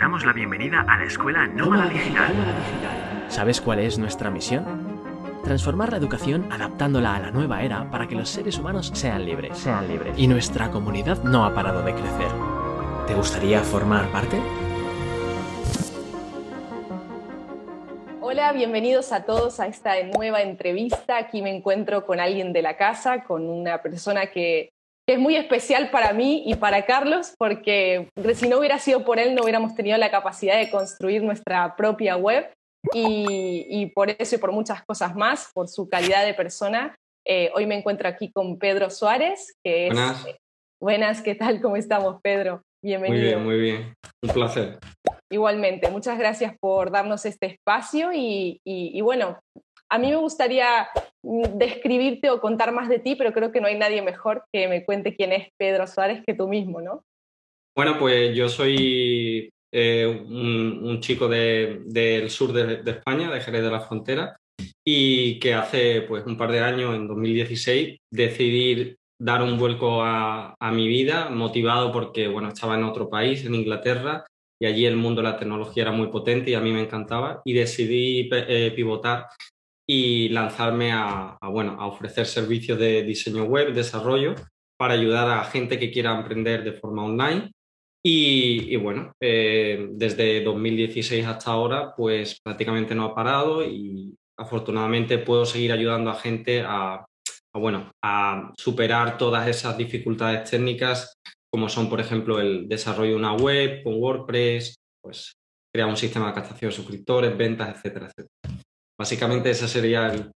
damos la bienvenida a la Escuela Nómada Digital. ¿Sabes cuál es nuestra misión? Transformar la educación adaptándola a la nueva era para que los seres humanos sean libres. Sean libres. Y nuestra comunidad no ha parado de crecer. ¿Te gustaría formar parte? Hola, bienvenidos a todos a esta nueva entrevista. Aquí me encuentro con alguien de la casa, con una persona que, que es muy especial para mí y para Carlos, porque si no hubiera sido por él no hubiéramos tenido la capacidad de construir nuestra propia web y, por eso y por muchas cosas más, por su calidad de persona. Eh, hoy me encuentro aquí con Pedro Suárez, que es... Buenas. Buenas, ¿qué tal? ¿Cómo estamos, Pedro? Bienvenido. Muy bien, muy bien. Un placer. Igualmente, muchas gracias por darnos este espacio y, y, y, bueno, a mí me gustaría describirte o contar más de ti, pero creo que no hay nadie mejor que me cuente quién es Pedro Suárez que tú mismo, ¿no? Bueno, pues yo soy eh, un, chico de, del sur de, España, de Jerez de la Frontera, y que hace pues un par de años, en 2016, decidí dar un vuelco a, a, mi vida, motivado porque bueno, estaba en otro país, en Inglaterra, y allí el mundo de la tecnología era muy potente y a mí me encantaba, y decidí eh, pivotar y lanzarme a, bueno, a ofrecer servicios de diseño web, desarrollo, para ayudar a gente que quiera emprender de forma online y, y bueno, eh, desde 2016 hasta ahora, pues prácticamente no ha parado y afortunadamente puedo seguir ayudando a gente a, a, bueno, a superar todas esas dificultades técnicas, como son, por ejemplo, el desarrollo de una web con WordPress, pues crear un sistema de captación de suscriptores, ventas, etcétera, etcétera. Básicamente ese sería el,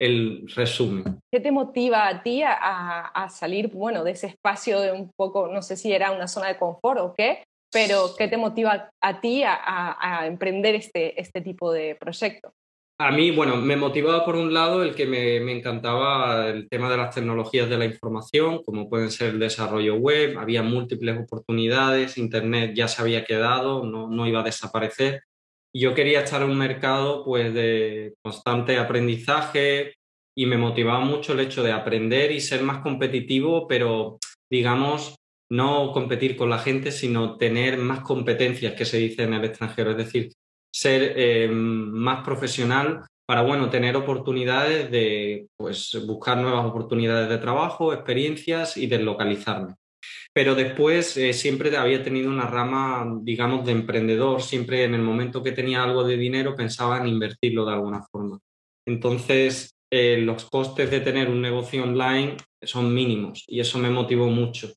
el resumen. ¿Qué te motiva a ti a, a, salir, bueno, de ese espacio de un poco, no sé si era una zona de confort o qué, pero qué te motiva a ti a, a emprender este, este tipo de proyecto? A mí, bueno, me motivaba por un lado el que me, me, encantaba el tema de las tecnologías de la información, como pueden ser el desarrollo web, había múltiples oportunidades, Internet ya se había quedado, no, no iba a desaparecer yo quería estar en un mercado pues de constante aprendizaje y me motivaba mucho el hecho de aprender y ser más competitivo, pero digamos, no competir con la gente, sino tener más competencias, que se dice en el extranjero, es decir, ser eh, más profesional para, bueno, tener oportunidades de, pues, buscar nuevas oportunidades de trabajo, experiencias y deslocalizarme pero después eh, siempre había tenido una rama, digamos, de emprendedor, siempre en el momento que tenía algo de dinero pensaba en invertirlo de alguna forma. Entonces, eh, los costes de tener un negocio online son mínimos y eso me motivó mucho.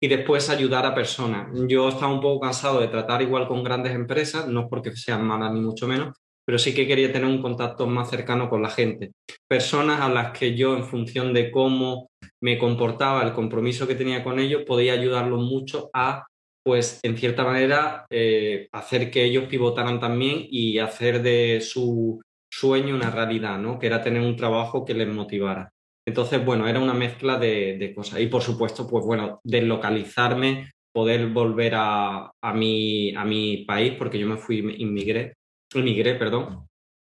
Y después ayudar a personas. Yo estaba un poco cansado de tratar igual con grandes empresas, no porque sean malas ni mucho menos, pero sí que quería tener un contacto más cercano con la gente. Personas a las que yo, en función de cómo me comportaba, el compromiso que tenía con ellos, podía ayudarlos mucho a, pues, en cierta manera, eh, hacer que ellos pivotaran también y hacer de su sueño una realidad, ¿no? Que era tener un trabajo que les motivara. Entonces, bueno, era una mezcla de, cosas. Y por supuesto, pues bueno, deslocalizarme, poder volver a, a, mi, a mi país, porque yo me fui, inmigré, inmigré, perdón.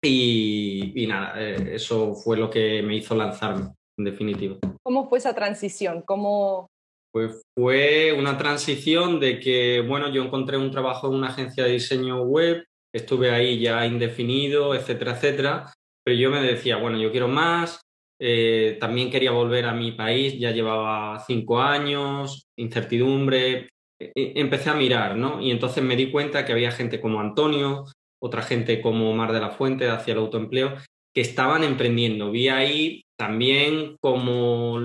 Y, y nada, eh, eso fue lo que me hizo lanzarme en definitiva. ¿Cómo fue esa transición? ¿Cómo... Pues fue una transición de que, bueno, yo encontré un trabajo en una agencia de diseño web, estuve ahí ya indefinido, etcétera, etcétera, pero yo me decía, bueno, yo quiero más, eh, también quería volver a mi país, ya llevaba cinco años, incertidumbre, e, e empecé a mirar, ¿no? Y entonces me di cuenta que había gente como Antonio, otra gente como Mar de la Fuente hacia el autoempleo, que estaban emprendiendo. Vi ahí también como,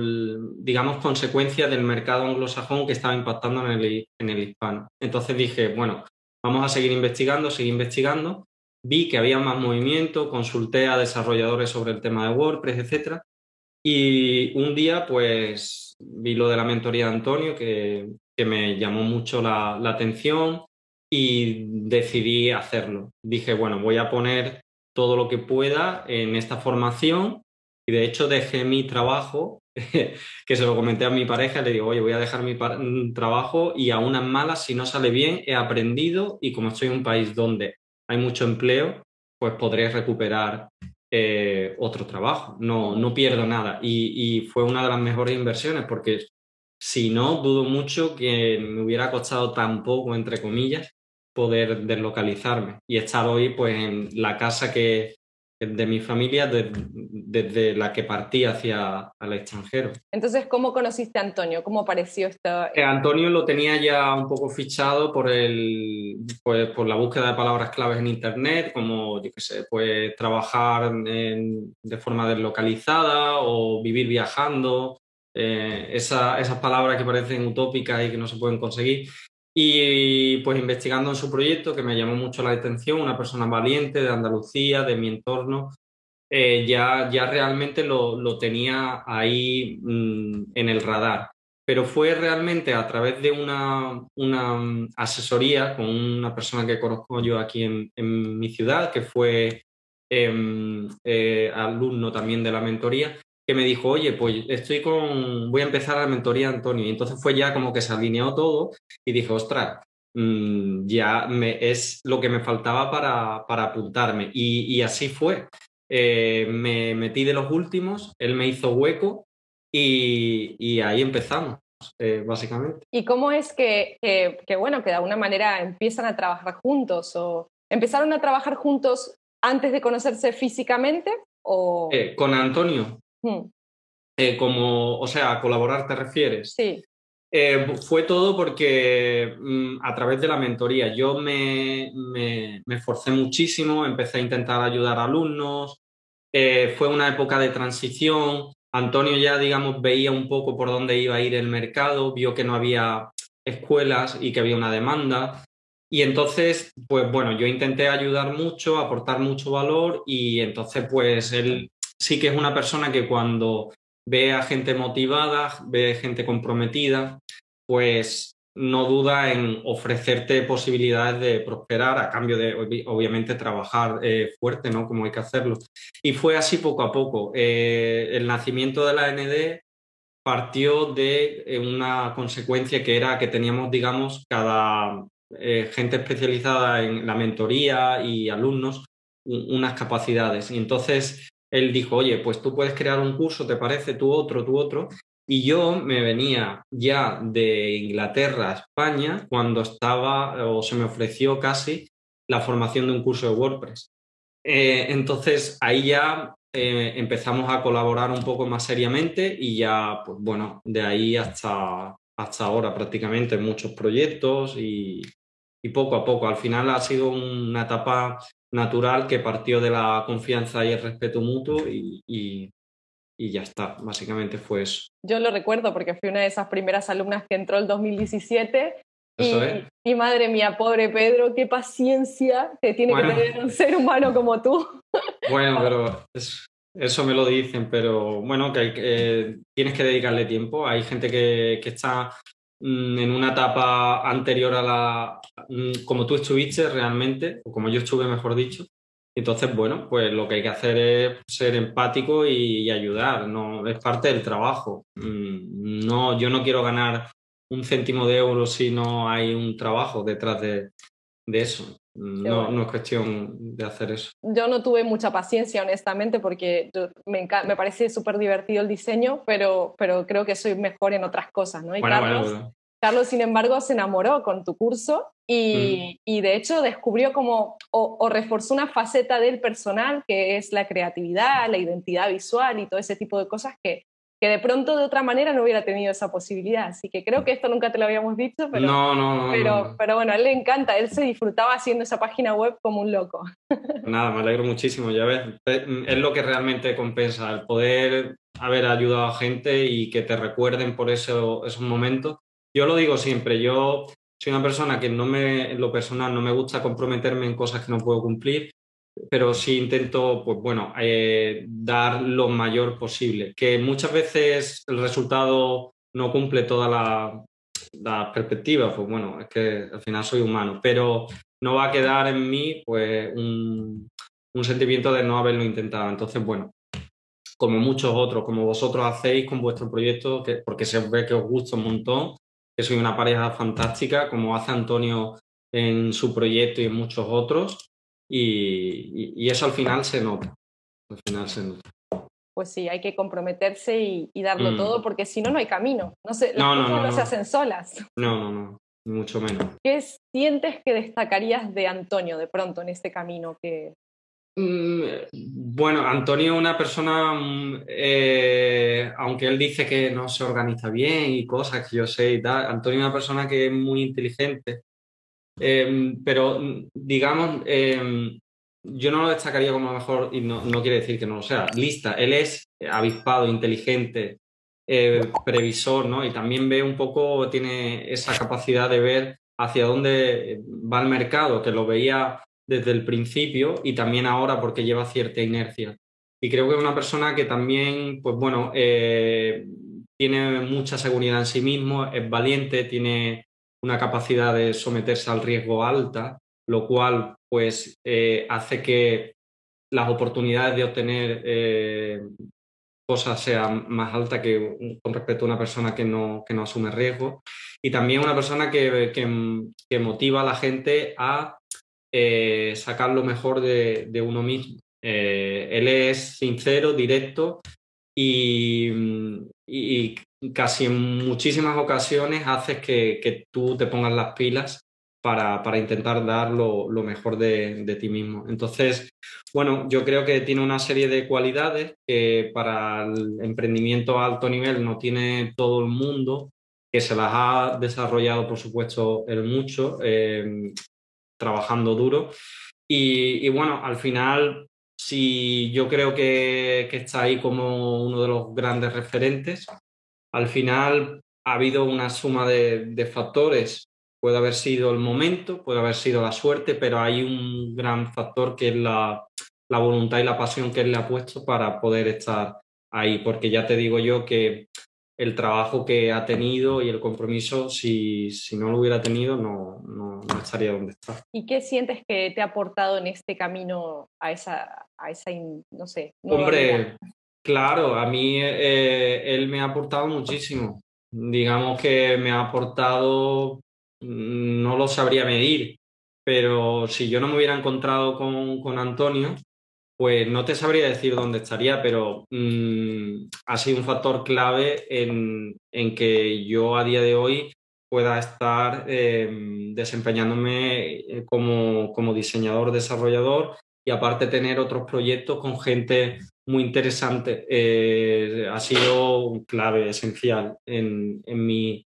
digamos, consecuencia del mercado anglosajón que estaba impactando en el, en el hispano. Entonces dije, bueno, vamos a seguir investigando, seguir investigando. Vi que había más movimiento, consulté a desarrolladores sobre el tema de WordPress, etc. Y un día, pues, vi lo de la mentoría de Antonio, que, que me llamó mucho la, la atención y decidí hacerlo. Dije, bueno, voy a poner todo lo que pueda en esta formación y de hecho dejé mi trabajo, que se lo comenté a mi pareja, le digo, oye, voy a dejar mi mm, trabajo y a unas malas, si no sale bien, he aprendido y como estoy en un país donde hay mucho empleo, pues podré recuperar eh, otro trabajo. No, no pierdo nada. Y, y fue una de las mejores inversiones porque si no, dudo mucho que me hubiera costado tan poco, entre comillas, poder deslocalizarme y estar hoy pues en la casa que de mi familia desde la que partí hacia el extranjero. Entonces, ¿cómo conociste a Antonio? ¿Cómo apareció esta...? Eh, Antonio lo tenía ya un poco fichado por, el, pues, por la búsqueda de palabras claves en Internet, como, yo qué sé, pues trabajar de forma deslocalizada o vivir viajando, eh, esas palabras que parecen utópicas y que no se pueden conseguir. Y pues investigando en su proyecto, que me llamó mucho la atención, una persona valiente de Andalucía, de mi entorno, eh, ya, ya realmente lo, lo tenía ahí mm, en el radar. Pero fue realmente a través de una, una mm, asesoría con una persona que conozco yo aquí en, en mi ciudad, que fue em, eh, alumno también de la mentoría, que me dijo, oye, pues estoy con, voy a empezar la mentoría Antonio. Y entonces fue ya como que se alineó todo y dije, ostras, mm, ya me, es lo que me faltaba para, para apuntarme. Y, así fue. Eh, me metí de los últimos, él me hizo hueco y, ahí empezamos. Eh, básicamente. ¿Y cómo es que, que, bueno, que de alguna manera empiezan a trabajar juntos o empezaron a trabajar juntos antes de conocerse físicamente o... Eh, con Antonio. Hmm. Eh, como, o sea, a colaborar te refieres. Sí. Eh, fue todo porque mm, a través de la mentoría yo me, me, me, esforcé muchísimo, empecé a intentar ayudar a alumnos, eh, fue una época de transición, Antonio ya, digamos, veía un poco por dónde iba a ir el mercado, vio que no había escuelas y que había una demanda. Y entonces, pues bueno, yo intenté ayudar mucho, aportar mucho valor y entonces, pues él sí que es una persona que cuando ve a gente motivada, ve gente comprometida, pues no duda en ofrecerte posibilidades de prosperar a cambio de, obviamente, trabajar eh, fuerte, ¿no? Como hay que hacerlo. Y fue así poco a poco. Eh, el nacimiento de la ND partió de eh, una consecuencia que era que teníamos, digamos, cada gente especializada en la mentoría y alumnos unas capacidades. Y entonces él dijo, oye, pues tú puedes crear un curso, ¿te parece? Tú otro, tú otro. Y yo me venía ya de Inglaterra a España cuando estaba, o se me ofreció casi, la formación de un curso de WordPress. Eh, entonces ahí ya eh, empezamos a colaborar un poco más seriamente y ya, pues bueno, de ahí hasta, hasta ahora prácticamente muchos proyectos y, y poco a poco. Al final ha sido una etapa natural que partió de la confianza y el respeto mutuo y, y, ya está, básicamente fue eso. Yo lo recuerdo porque fui una de esas primeras alumnas que entró el 2017 y, y, madre mía, pobre Pedro, qué paciencia que tiene que tener un ser humano como tú. Bueno, pero eso me lo dicen, pero bueno, que, que tienes que dedicarle tiempo. Hay gente que, que está en una etapa anterior a la, mm, como tú estuviste realmente, o como yo estuve, mejor dicho. Entonces, bueno, pues lo que hay que hacer es ser empático y, ayudar, no es parte del trabajo. Mm, no, yo no quiero ganar un céntimo de euro si no hay un trabajo detrás de, de eso. No, no, es cuestión de hacer eso. Yo no tuve mucha paciencia, honestamente, porque me, me, parece súper divertido el diseño, pero, pero creo que soy mejor en otras cosas, ¿no? Y Carlos, Carlos, sin embargo, se enamoró con tu curso y, mm. y de hecho descubrió como, o, o, reforzó una faceta del personal, que es la creatividad, la identidad visual y todo ese tipo de cosas que, que de pronto de otra manera no hubiera tenido esa posibilidad. Así que creo que esto nunca te lo habíamos dicho, pero, no, no, pero, pero bueno, a él le encanta, él se disfrutaba haciendo esa página web como un loco. Nada, me alegro muchísimo, ya ves, es lo que realmente compensa, el poder haber ayudado a gente y que te recuerden por eso, esos momentos. Yo lo digo siempre, yo soy una persona que no me, en lo personal no me gusta comprometerme en cosas que no puedo cumplir pero sí intento, pues bueno, eh, dar lo mayor posible. Que muchas veces el resultado no cumple toda la, la perspectiva, pues bueno, es que al final soy humano, pero no va a quedar en mí pues un, un sentimiento de no haberlo intentado. Entonces, bueno, como muchos otros, como vosotros hacéis con vuestro proyecto, que, porque se ve que os gusta un montón, que soy una pareja fantástica, como hace Antonio en su proyecto y en muchos otros, y, eso al final se nota. Al final se nota. Pues sí, hay que comprometerse y, darlo mm. todo porque si no, no hay camino. No, se, las no, cosas no, no, se hacen solas. No, no, no. mucho menos. ¿Qué sientes que destacarías de Antonio de pronto en este camino que... Mm, bueno, Antonio es una persona, mm, eh, aunque él dice que no se organiza bien y cosas que yo sé y tal, Antonio es una persona que es muy inteligente, em, pero digamos, em, yo no lo destacaría como mejor, y no, no, quiere decir que no lo sea, lista. Él es avispado, inteligente, eh, previsor, ¿no? Y también ve un poco, tiene esa capacidad de ver hacia dónde va el mercado, que lo veía desde el principio y también ahora porque lleva cierta inercia. Y creo que es una persona que también, pues bueno, eh, tiene mucha seguridad en sí mismo, es valiente, tiene una capacidad de someterse al riesgo alta, lo cual pues eh, hace que las oportunidades de obtener eh, cosas sean más altas que con respecto a una persona que no, que no asume riesgo. Y también una persona que, que, motiva a la gente a eh, sacar lo mejor de, de uno mismo. él es sincero, directo y, y, casi en muchísimas ocasiones haces que, que tú te pongas las pilas para, para intentar dar lo, mejor de, de, ti mismo. Entonces, bueno, yo creo que tiene una serie de cualidades que para el emprendimiento a alto nivel no tiene todo el mundo, que se las ha desarrollado, por supuesto, él mucho, eh, trabajando duro. Y, y, bueno, al final, si yo creo que, que está ahí como uno de los grandes referentes, al final ha habido una suma de, de factores Puede haber sido el momento, puede haber sido la suerte, pero hay un gran factor que es la, la voluntad y la pasión que él le ha puesto para poder estar ahí, porque ya te digo yo que el trabajo que ha tenido y el compromiso, si, si no lo hubiera tenido, no, no, no, estaría donde está. ¿Y qué sientes que te ha aportado en este camino a esa, a esa no sé? Hombre, claro, a mí eh, él me ha aportado muchísimo. Digamos que me ha aportado no lo sabría medir, pero si yo no me hubiera encontrado con, con Antonio, pues no te sabría decir dónde estaría, pero mmm, ha sido un factor clave en, en, que yo a día de hoy pueda estar eh, desempeñándome como, como, diseñador, desarrollador y aparte tener otros proyectos con gente muy interesante. Eh, ha sido clave, esencial en, en mi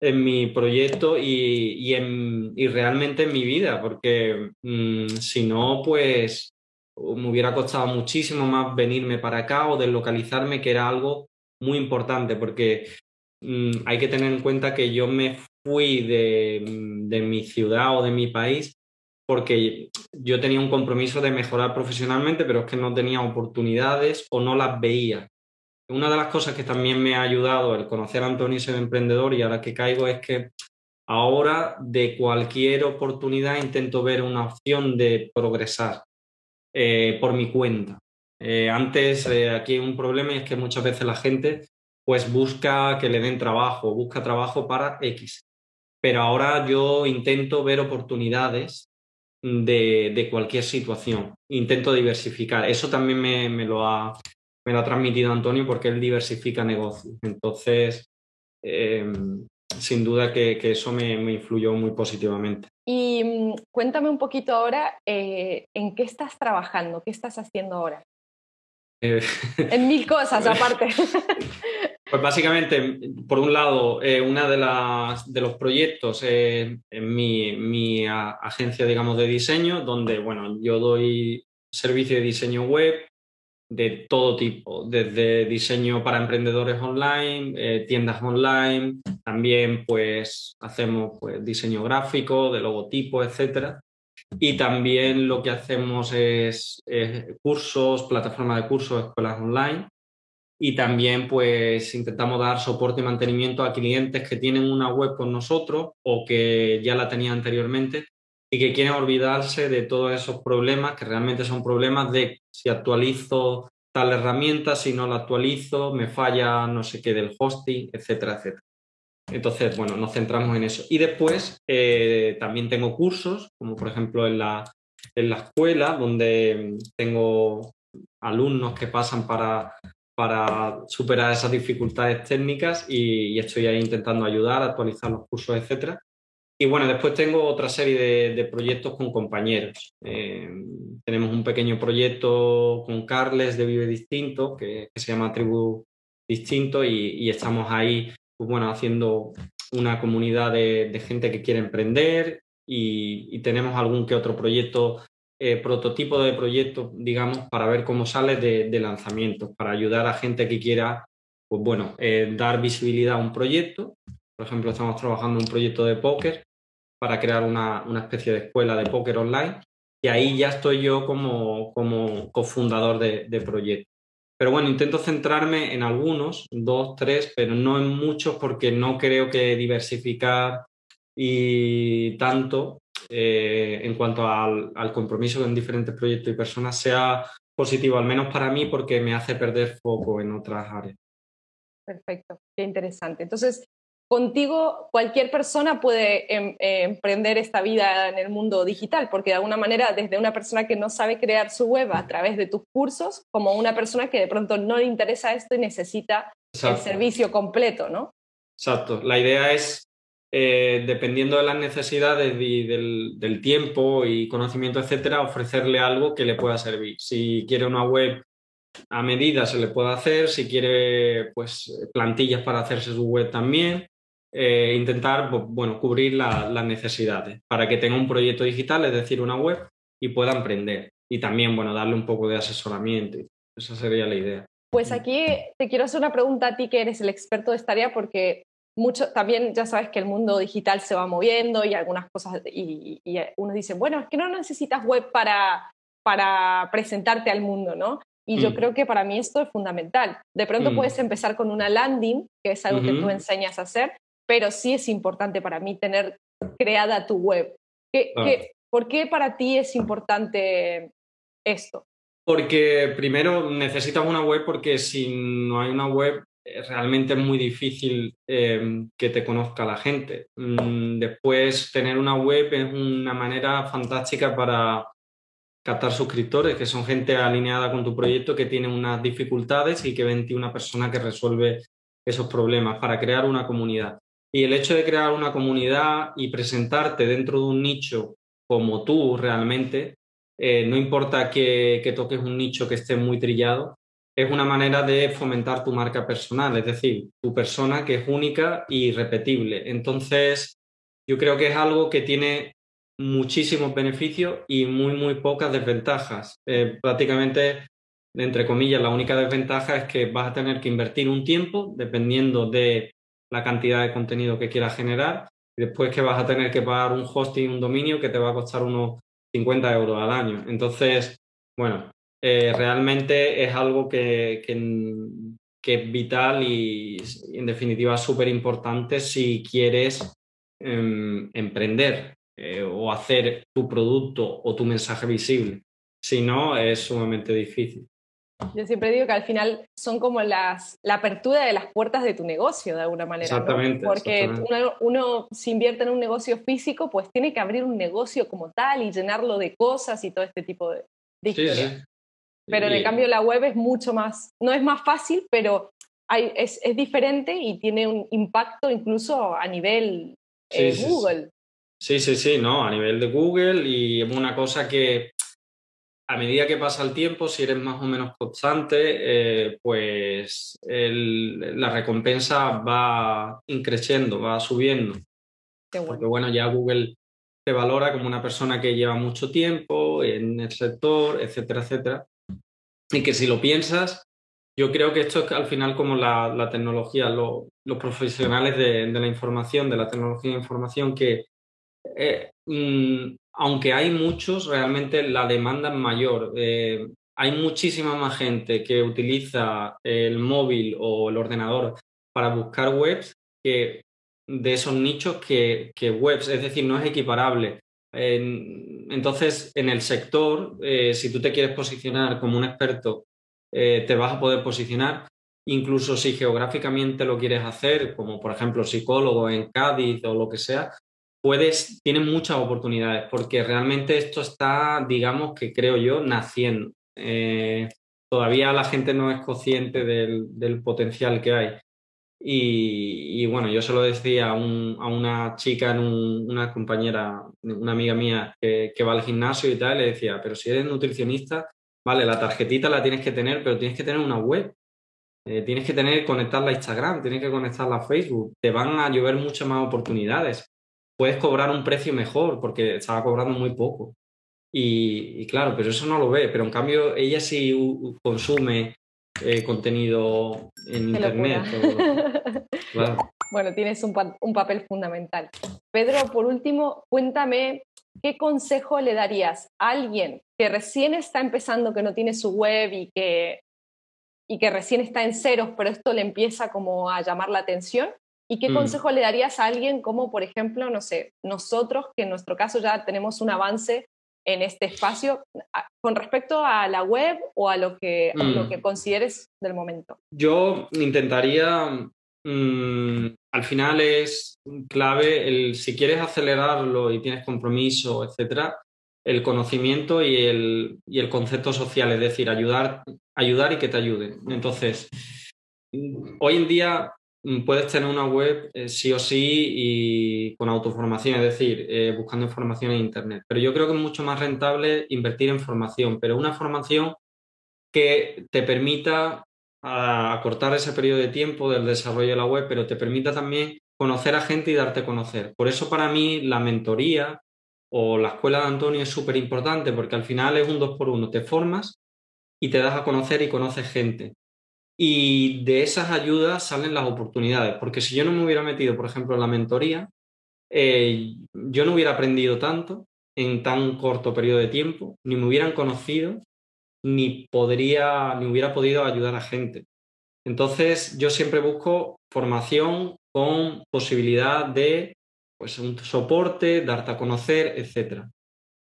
en mi proyecto y, y, en, y realmente en mi vida, porque mmm, si no, pues me hubiera costado muchísimo más venirme para acá o deslocalizarme, que era algo muy importante, porque mmm, hay que tener en cuenta que yo me fui de, de mi ciudad o de mi país porque yo tenía un compromiso de mejorar profesionalmente, pero es que no tenía oportunidades o no las veía. Una de las cosas que también me ha ayudado el conocer a Antonio y ser emprendedor y ahora que caigo es que ahora de cualquier oportunidad intento ver una opción de progresar eh, por mi cuenta. Eh, antes eh, aquí un problema es que muchas veces la gente pues busca que le den trabajo, busca trabajo para X. Pero ahora yo intento ver oportunidades de, cualquier situación, intento diversificar. Eso también me, me lo ha me lo ha transmitido Antonio porque él diversifica negocios. Entonces, eh, sin duda que, que eso me, me, influyó muy positivamente. Y mm, cuéntame un poquito ahora, eh, ¿en qué estás trabajando? ¿Qué estás haciendo ahora? Eh, en mil cosas aparte. Pues básicamente, por un lado, eh, una de, las, de los proyectos es mi, mi a, agencia, digamos, de diseño, donde, bueno, yo doy servicio de diseño web, de todo tipo, desde diseño para emprendedores online, eh, tiendas online, también pues hacemos pues, diseño gráfico, de logotipos, etcétera. Y también lo que hacemos es, cursos, plataformas de cursos, escuelas online. Y también pues intentamos dar soporte y mantenimiento a clientes que tienen una web con nosotros o que ya la tenían anteriormente y que quieren olvidarse de todos esos problemas que realmente son problemas de si actualizo tal herramienta, si no la actualizo, me falla no sé qué del hosting, etcétera, etcétera. Entonces, bueno, nos centramos en eso. Y después eh, también tengo cursos, como por ejemplo en la, en la escuela, donde tengo alumnos que pasan para, para superar esas dificultades técnicas y, y, estoy ahí intentando ayudar, actualizar los cursos, etcétera. Y bueno, después tengo otra serie de, proyectos con compañeros. Eh, tenemos un pequeño proyecto con Carles de Vive Distinto, que, se llama Tribu Distinto, y, estamos ahí, pues bueno, haciendo una comunidad de, gente que quiere emprender y, tenemos algún que otro proyecto, eh, prototipo de proyecto, digamos, para ver cómo sale de, de lanzamientos, para ayudar a gente que quiera, pues bueno, eh, dar visibilidad a un proyecto por ejemplo, estamos trabajando en un proyecto de póker para crear una, especie de escuela de póker online y ahí ya estoy yo como, como cofundador de, de proyecto. Pero bueno, intento centrarme en algunos, dos, tres, pero no en muchos porque no creo que diversificar y tanto eh, en cuanto al, al, compromiso en diferentes proyectos y personas sea positivo, al menos para mí, porque me hace perder foco en otras áreas. Perfecto, qué interesante. Entonces, contigo cualquier persona puede em, eh, emprender esta vida en el mundo digital, porque de alguna manera, desde una persona que no sabe crear su web a través de tus cursos, como una persona que de pronto no le interesa esto y necesita el servicio completo, ¿no? Exacto. La idea es, eh, dependiendo de las necesidades y del, tiempo y conocimiento, etcétera, ofrecerle algo que le pueda servir. Si quiere una web a medida se le puede hacer, si quiere pues plantillas para hacerse su web también, eh, intentar bueno, cubrir las necesidades para que tenga un proyecto digital, es decir, una web, y pueda emprender. Y también, bueno, darle un poco de asesoramiento. Esa sería la idea. Pues aquí te quiero hacer una pregunta a ti que eres el experto de esta área porque mucho, también ya sabes que el mundo digital se va moviendo y algunas cosas, y, y uno dice, bueno, es que no necesitas web para, para presentarte al mundo, ¿no? Y yo mm. creo que para mí esto es fundamental. De pronto mm. puedes empezar con una landing, que es algo que tú enseñas a hacer, pero sí es importante para mí tener creada tu web. por qué para ti es importante esto? Porque primero necesitas una web porque si no hay una web eh, realmente es muy difícil em, que te conozca la gente. Mm, después tener una web es una manera fantástica para captar suscriptores, que son gente alineada con tu proyecto que tiene unas dificultades y que ven una persona que resuelve esos problemas para crear una comunidad. Y el hecho de crear una comunidad y presentarte dentro de un nicho como tú realmente, eh, no importa que, que, toques un nicho que esté muy trillado, es una manera de fomentar tu marca personal, es decir, tu persona que es única y repetible. Entonces, yo creo que es algo que tiene muchísimos beneficios y muy, muy pocas desventajas. Eh, prácticamente, entre comillas, la única desventaja es que vas a tener que invertir un tiempo, dependiendo de la cantidad de contenido que quieras generar y después que vas a tener que pagar un hosting, un dominio que te va a costar unos 50 euros al año. Entonces, bueno, eh, realmente es algo que, que, es vital y, en definitiva súper importante si quieres em, emprender eh, o hacer tu producto o tu mensaje visible. Si no, es sumamente difícil. Yo siempre digo que al final son como las, la apertura de las puertas de tu negocio, de alguna manera. Exactamente. Porque Uno, uno, si invierte en un negocio físico, pues tiene que abrir un negocio como tal y llenarlo de cosas y todo este tipo de, historias. Pero en cambio la web es mucho más, no es más fácil, pero hay, es, es, diferente y tiene un impacto incluso a nivel eh, Google. Sí, sí, sí, no, a nivel de Google y es una cosa que a medida que pasa el tiempo, si eres más o menos constante, eh, pues la recompensa va increciendo, va subiendo. Porque bueno, ya Google te valora como una persona que lleva mucho tiempo en el sector, etcétera, etcétera. Y que si lo piensas, yo creo que esto es al final como la, tecnología, los profesionales de, la información, de la tecnología de información, que eh, mm, aunque hay muchos, realmente la demanda es mayor. Eh, hay muchísima más gente que utiliza el móvil o el ordenador para buscar webs que de esos nichos que, webs, es decir, no es equiparable. entonces, en el sector, eh, si tú te quieres posicionar como un experto, eh, te vas a poder posicionar, incluso si geográficamente lo quieres hacer, como por ejemplo psicólogo en Cádiz o lo que sea, puedes, tienes muchas oportunidades, porque realmente esto está, digamos que creo yo, naciendo. Eh, todavía la gente no es consciente del, potencial que hay. Y, bueno, yo se lo decía a, una chica, una compañera, una amiga mía que, que, va al gimnasio y tal, le decía, pero si eres nutricionista, vale, la tarjetita la tienes que tener, pero tienes que tener una web. Eh, tienes que tener, conectarla a Instagram, tienes que conectarla a Facebook. Te van a llover muchas más oportunidades. Puedes cobrar un precio mejor porque estaba cobrando muy poco. Y, claro, pero eso no lo ve. Pero en cambio, ella sí consume eh, contenido en Internet. Bueno, tienes un, un papel fundamental. Pedro, por último, cuéntame ¿qué consejo le darías a alguien que recién está empezando, que no tiene su web y que y que recién está en ceros, pero esto le empieza como a llamar la atención? ¿Y qué mm. consejo le darías a alguien como, por ejemplo, no sé, nosotros, que en nuestro caso ya tenemos un avance en este espacio, con respecto a la web o a lo que, lo mm. que consideres del momento? Yo intentaría, mm, al final es clave, el, si quieres acelerarlo y tienes compromiso, etcétera, el conocimiento y el, y el concepto social, es decir, ayudar, ayudar y que te ayuden. Entonces, hoy en día puedes tener una web eh, sí o sí y con autoformación, es decir, eh, buscando información en Internet. Pero yo creo que es mucho más rentable invertir en formación, pero una formación que te permita acortar ese periodo de tiempo del desarrollo de la web, pero te permita también conocer a gente y darte a conocer. Por eso para mí la mentoría o la escuela de Antonio es súper importante porque al final es un dos por uno. Te formas y te das a conocer y conoces gente. Y de esas ayudas salen las oportunidades, porque si yo no me hubiera metido, por ejemplo, en la mentoría, eh, yo no hubiera aprendido tanto en tan corto periodo de tiempo, ni me hubieran conocido, ni podría, ni hubiera podido ayudar a gente. Entonces, yo siempre busco formación con posibilidad de pues un soporte, darte a conocer, etc.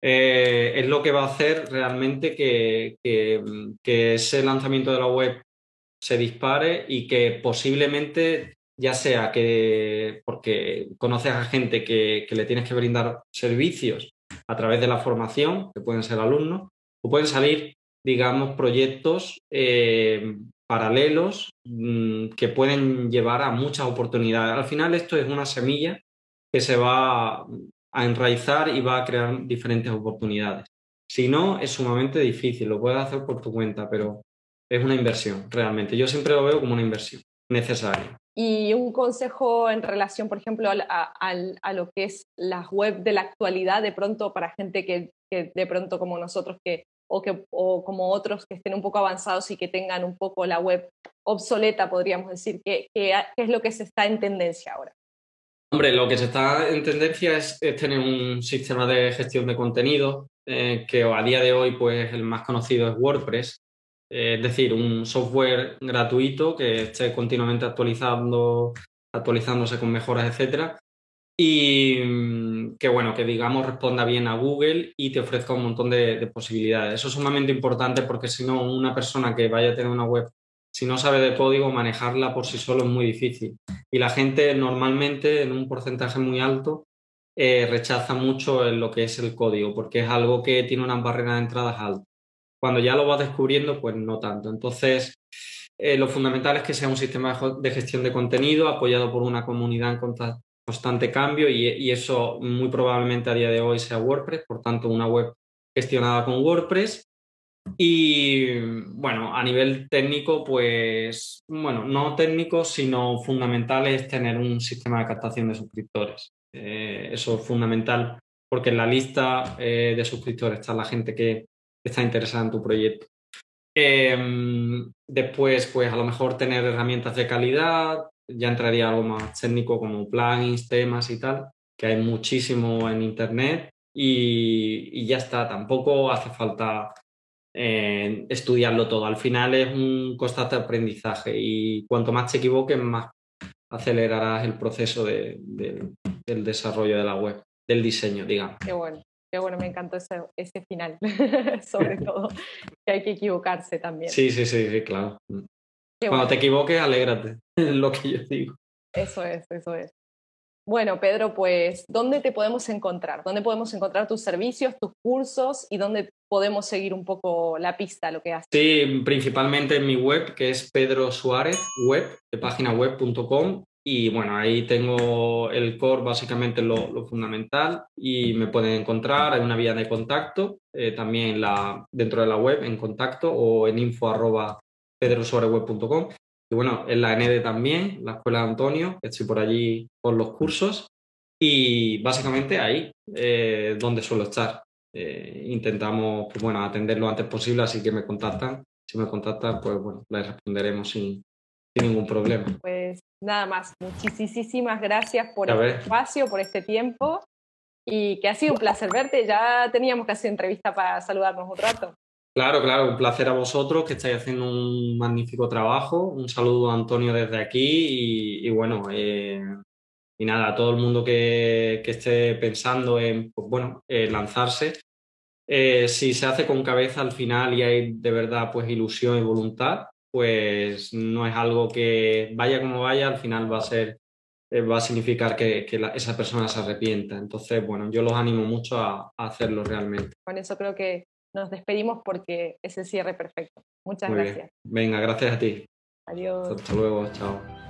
Eh, es lo que va a hacer realmente que, ese lanzamiento de la web se dispare y que posiblemente, ya sea que porque conoces a gente que, le tienes que brindar servicios a través de la formación, que pueden ser alumnos, o pueden salir, digamos, proyectos eh, paralelos mm, que pueden llevar a muchas oportunidades. Al final esto es una semilla que se va a enraizar y va a crear diferentes oportunidades. Si no, es sumamente difícil, lo puedes hacer por tu cuenta, pero es una inversión, realmente. Yo siempre lo veo como una inversión necesaria. Y un consejo en relación, por ejemplo, a, lo que es la web de la actualidad, de pronto para gente que, de pronto como nosotros que o, que, o como otros que estén un poco avanzados y que tengan un poco la web obsoleta, podríamos decir, ¿qué, qué es lo que se está en tendencia ahora? Hombre, lo que se está en tendencia es, tener un sistema de gestión de contenido eh, que a día de hoy pues el más conocido es WordPress, es decir, un software gratuito que esté continuamente actualizando, actualizándose con mejoras, etcétera, y mm, que bueno, que digamos responda bien a Google y te ofrezca un montón de, de posibilidades. Eso es sumamente importante porque si no, una persona que vaya a tener una web si no sabe de código, manejarla por sí solo es muy difícil. Y la gente normalmente, en un porcentaje muy alto, eh, rechaza mucho lo que es el código, porque es algo que tiene unas barreras de entradas altas. Cuando ya lo vas descubriendo, pues no tanto. Entonces, eh, lo fundamental es que sea un sistema de gestión de contenido apoyado por una comunidad en constante cambio y, eso muy probablemente a día de hoy sea WordPress, por tanto, una web gestionada con WordPress y bueno, a nivel técnico, pues, bueno, no técnico, sino fundamental es tener un sistema de captación de suscriptores. Eh, eso es fundamental porque en la lista eh, de suscriptores está la gente que está interesada en tu proyecto. Em, después, pues a lo mejor tener herramientas de calidad, ya entraría algo más técnico como plugins, temas y tal, que hay muchísimo en Internet y ya está, tampoco hace falta estudiarlo todo. Al final es un constante aprendizaje y cuanto más te equivoques, más acelerarás el proceso de, del desarrollo de la web, del diseño, digamos. Qué bueno, qué bueno, me encantó ese, ese final, sobre todo, que hay que equivocarse también. Sí, sí, sí, sí claro. Cuando te equivoques, alégrate, es lo que yo digo. Eso es, eso es. Bueno, Pedro, pues, ¿dónde te podemos encontrar? ¿Dónde podemos encontrar tus servicios, tus cursos y dónde podemos seguir un poco la pista, lo que haces? Sí, principalmente en mi web, que es Pedro Suárez, web, de páginaweb.com. Y bueno, ahí tengo el core, básicamente lo, fundamental, y me pueden encontrar. Hay una vía de contacto eh, también la, dentro de la web, en contacto o en info arroba pedrosuárezweb.com. Y bueno, en la ENEDE también, la Escuela de Antonio, estoy por allí por los cursos. Y básicamente ahí, eh, donde suelo estar. Eh, intentamos, pues bueno, atender lo antes posible, así que me contactan. Si me contactan, pues bueno, les responderemos sin, sin ningún problema. Pues nada más, muchísimas gracias por el espacio, por este tiempo y que ha sido un placer verte. Ya teníamos que hacer entrevista para saludarnos un rato. Claro, claro, un placer a vosotros que estáis haciendo un magnífico trabajo. Un saludo a Antonio desde aquí y, bueno, eh, y nada, a todo el mundo que, esté pensando en, pues, bueno, lanzarse. Eh, si se hace con cabeza al final y hay de verdad pues ilusión y voluntad, pues no es algo que vaya como vaya, al final va a ser, eh, va a significar que, esa persona se arrepienta. Entonces, bueno, yo los animo mucho a, a hacerlo realmente. Con eso creo que nos despedimos porque es el cierre perfecto. Muchas gracias. Venga, gracias a ti. Adiós. Hasta luego, chao.